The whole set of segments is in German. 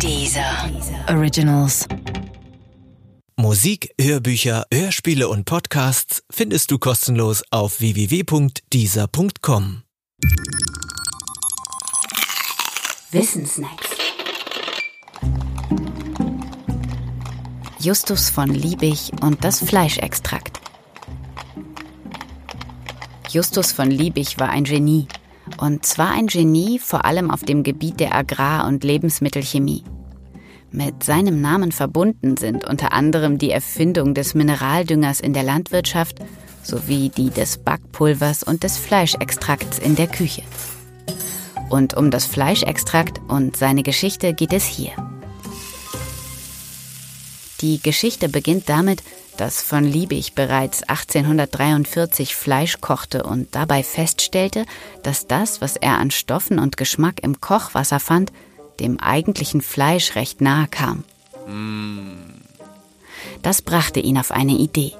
Dieser Originals. Musik, Hörbücher, Hörspiele und Podcasts findest du kostenlos auf www.dieser.com. Wissensnacks. Justus von Liebig und das Fleischextrakt. Justus von Liebig war ein Genie. Und zwar ein Genie vor allem auf dem Gebiet der Agrar- und Lebensmittelchemie. Mit seinem Namen verbunden sind unter anderem die Erfindung des Mineraldüngers in der Landwirtschaft sowie die des Backpulvers und des Fleischextrakts in der Küche. Und um das Fleischextrakt und seine Geschichte geht es hier. Die Geschichte beginnt damit, dass von Liebig bereits 1843 Fleisch kochte und dabei feststellte, dass das, was er an Stoffen und Geschmack im Kochwasser fand, dem eigentlichen Fleisch recht nahe kam. Das brachte ihn auf eine Idee.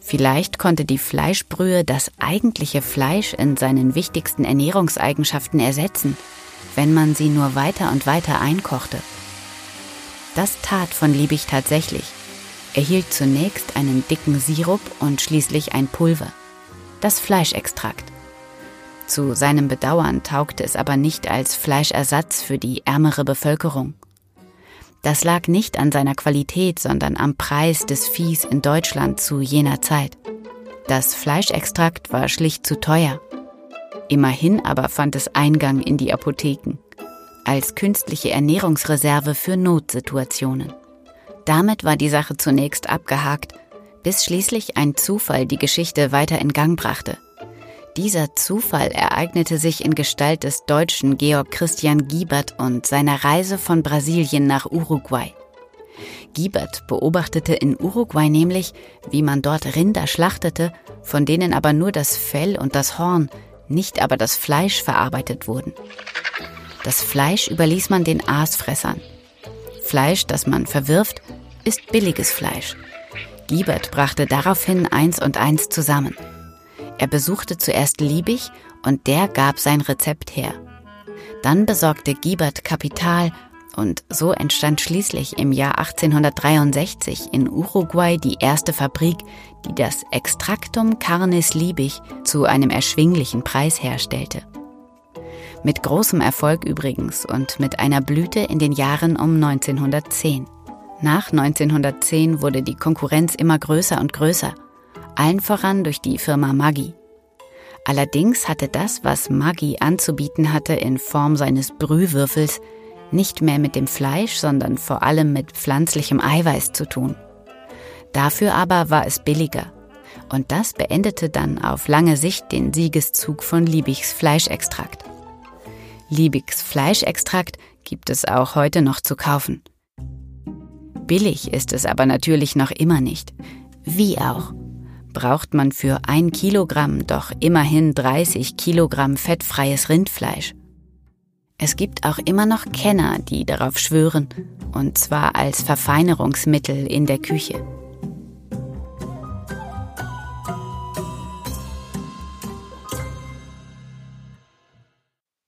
Vielleicht konnte die Fleischbrühe das eigentliche Fleisch in seinen wichtigsten Ernährungseigenschaften ersetzen, wenn man sie nur weiter und weiter einkochte. Das tat von Liebig tatsächlich. Er hielt zunächst einen dicken Sirup und schließlich ein Pulver. Das Fleischextrakt. Zu seinem Bedauern taugte es aber nicht als Fleischersatz für die ärmere Bevölkerung. Das lag nicht an seiner Qualität, sondern am Preis des Viehs in Deutschland zu jener Zeit. Das Fleischextrakt war schlicht zu teuer. Immerhin aber fand es Eingang in die Apotheken als künstliche Ernährungsreserve für Notsituationen. Damit war die Sache zunächst abgehakt, bis schließlich ein Zufall die Geschichte weiter in Gang brachte. Dieser Zufall ereignete sich in Gestalt des Deutschen Georg Christian Giebert und seiner Reise von Brasilien nach Uruguay. Giebert beobachtete in Uruguay nämlich, wie man dort Rinder schlachtete, von denen aber nur das Fell und das Horn, nicht aber das Fleisch verarbeitet wurden. Das Fleisch überließ man den Aasfressern. Fleisch, das man verwirft, ist billiges Fleisch. Giebert brachte daraufhin eins und eins zusammen. Er besuchte zuerst Liebig und der gab sein Rezept her. Dann besorgte Giebert Kapital und so entstand schließlich im Jahr 1863 in Uruguay die erste Fabrik, die das Extractum Carnis Liebig zu einem erschwinglichen Preis herstellte. Mit großem Erfolg übrigens und mit einer Blüte in den Jahren um 1910. Nach 1910 wurde die Konkurrenz immer größer und größer, allen voran durch die Firma Maggi. Allerdings hatte das, was Maggi anzubieten hatte in Form seines Brühwürfels, nicht mehr mit dem Fleisch, sondern vor allem mit pflanzlichem Eiweiß zu tun. Dafür aber war es billiger. Und das beendete dann auf lange Sicht den Siegeszug von Liebigs Fleischextrakt. Liebigs Fleischextrakt gibt es auch heute noch zu kaufen. Billig ist es aber natürlich noch immer nicht. Wie auch? Braucht man für ein Kilogramm doch immerhin 30 Kilogramm fettfreies Rindfleisch. Es gibt auch immer noch Kenner, die darauf schwören, und zwar als Verfeinerungsmittel in der Küche.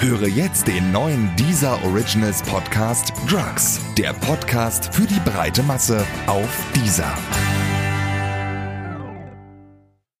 Höre jetzt den neuen Deezer Originals Podcast Drugs. Der Podcast für die breite Masse auf Deezer.